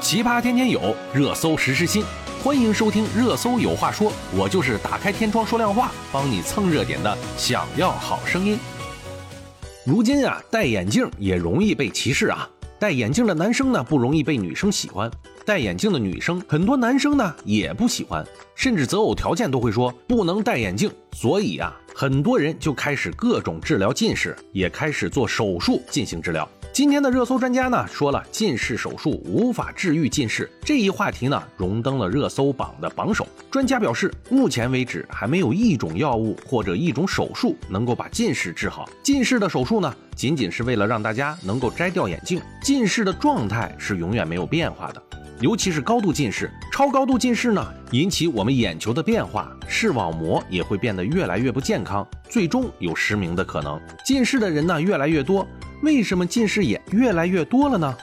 奇葩天天有，热搜时时新。欢迎收听《热搜有话说》，我就是打开天窗说亮话，帮你蹭热点的。想要好声音。如今啊，戴眼镜也容易被歧视啊。戴眼镜的男生呢，不容易被女生喜欢；戴眼镜的女生，很多男生呢也不喜欢，甚至择偶条件都会说不能戴眼镜。所以啊，很多人就开始各种治疗近视，也开始做手术进行治疗。今天的热搜专家呢说了，近视手术无法治愈近视这一话题呢，荣登了热搜榜的榜首。专家表示，目前为止还没有一种药物或者一种手术能够把近视治好。近视的手术呢，仅仅是为了让大家能够摘掉眼镜，近视的状态是永远没有变化的。尤其是高度近视、超高度近视呢，引起我们眼球的变化，视网膜也会变得越来越不健康，最终有失明的可能。近视的人呢越来越多。为什么近视眼越来越多了呢？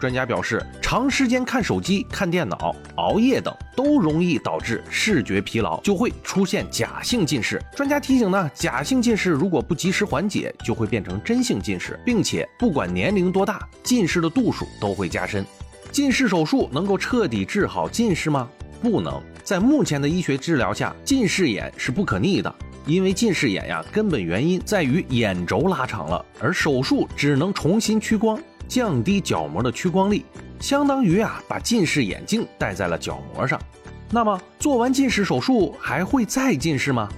专家表示，长时间看手机、看电脑、熬夜等都容易导致视觉疲劳，就会出现假性近视。专家提醒呢，假性近视如果不及时缓解，就会变成真性近视，并且不管年龄多大，近视的度数都会加深。近视手术能够彻底治好近视吗？不能。在目前的医学治疗下，近视眼是不可逆的。因为近视眼呀，根本原因在于眼轴拉长了，而手术只能重新屈光，降低角膜的屈光力，相当于啊把近视眼镜戴在了角膜上。那么做完近视手术还会再近视吗？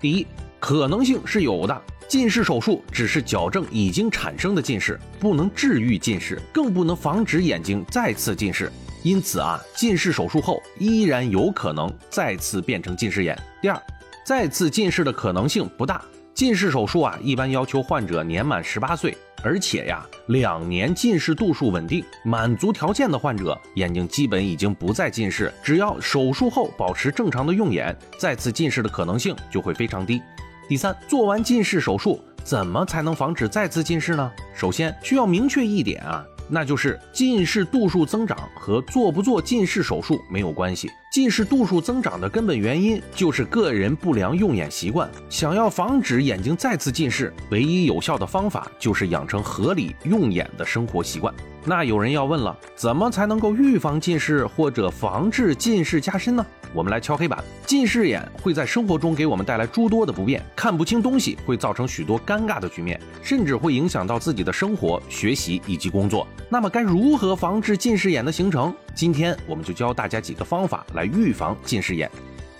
第一，可能性是有的。近视手术只是矫正已经产生的近视，不能治愈近视，更不能防止眼睛再次近视。因此啊，近视手术后依然有可能再次变成近视眼。第二。再次近视的可能性不大。近视手术啊，一般要求患者年满十八岁，而且呀，两年近视度数稳定，满足条件的患者，眼睛基本已经不再近视。只要手术后保持正常的用眼，再次近视的可能性就会非常低。第三，做完近视手术，怎么才能防止再次近视呢？首先需要明确一点啊。那就是近视度数增长和做不做近视手术没有关系。近视度数增长的根本原因就是个人不良用眼习惯。想要防止眼睛再次近视，唯一有效的方法就是养成合理用眼的生活习惯。那有人要问了，怎么才能够预防近视或者防治近视加深呢？我们来敲黑板：近视眼会在生活中给我们带来诸多的不便，看不清东西会造成许多尴尬的局面，甚至会影响到自己的生活、学习以及工作。那么该如何防治近视眼的形成？今天我们就教大家几个方法来预防近视眼。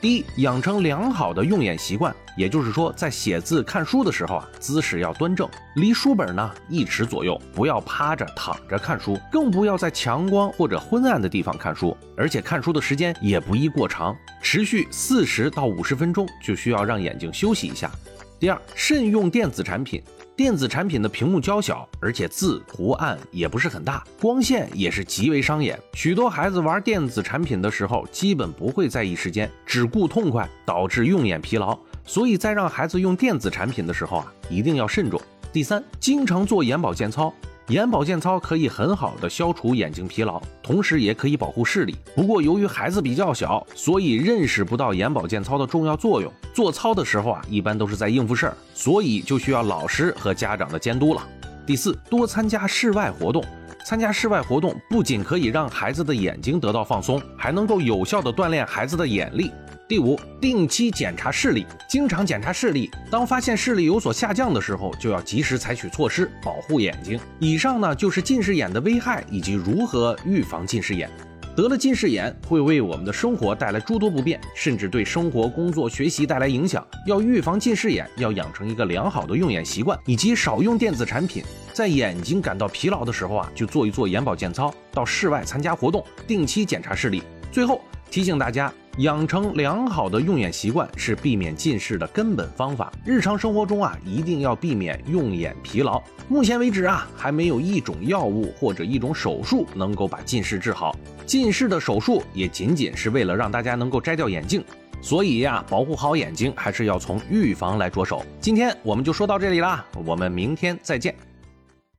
第一，养成良好的用眼习惯，也就是说，在写字、看书的时候啊，姿势要端正，离书本呢一尺左右，不要趴着、躺着看书，更不要在强光或者昏暗的地方看书，而且看书的时间也不宜过长，持续四十到五十分钟就需要让眼睛休息一下。第二，慎用电子产品。电子产品的屏幕较小，而且字图案也不是很大，光线也是极为伤眼。许多孩子玩电子产品的时候，基本不会在意时间，只顾痛快，导致用眼疲劳。所以在让孩子用电子产品的时候啊，一定要慎重。第三，经常做眼保健操。眼保健操可以很好的消除眼睛疲劳，同时也可以保护视力。不过由于孩子比较小，所以认识不到眼保健操的重要作用。做操的时候啊，一般都是在应付事儿，所以就需要老师和家长的监督了。第四，多参加室外活动。参加室外活动不仅可以让孩子的眼睛得到放松，还能够有效地锻炼孩子的眼力。第五，定期检查视力，经常检查视力。当发现视力有所下降的时候，就要及时采取措施保护眼睛。以上呢就是近视眼的危害以及如何预防近视眼。得了近视眼会为我们的生活带来诸多不便，甚至对生活、工作、学习带来影响。要预防近视眼，要养成一个良好的用眼习惯，以及少用电子产品。在眼睛感到疲劳的时候啊，就做一做眼保健操，到室外参加活动，定期检查视力。最后提醒大家。养成良好的用眼习惯是避免近视的根本方法。日常生活中啊，一定要避免用眼疲劳。目前为止啊，还没有一种药物或者一种手术能够把近视治好。近视的手术也仅仅是为了让大家能够摘掉眼镜。所以呀，保护好眼睛还是要从预防来着手。今天我们就说到这里啦，我们明天再见。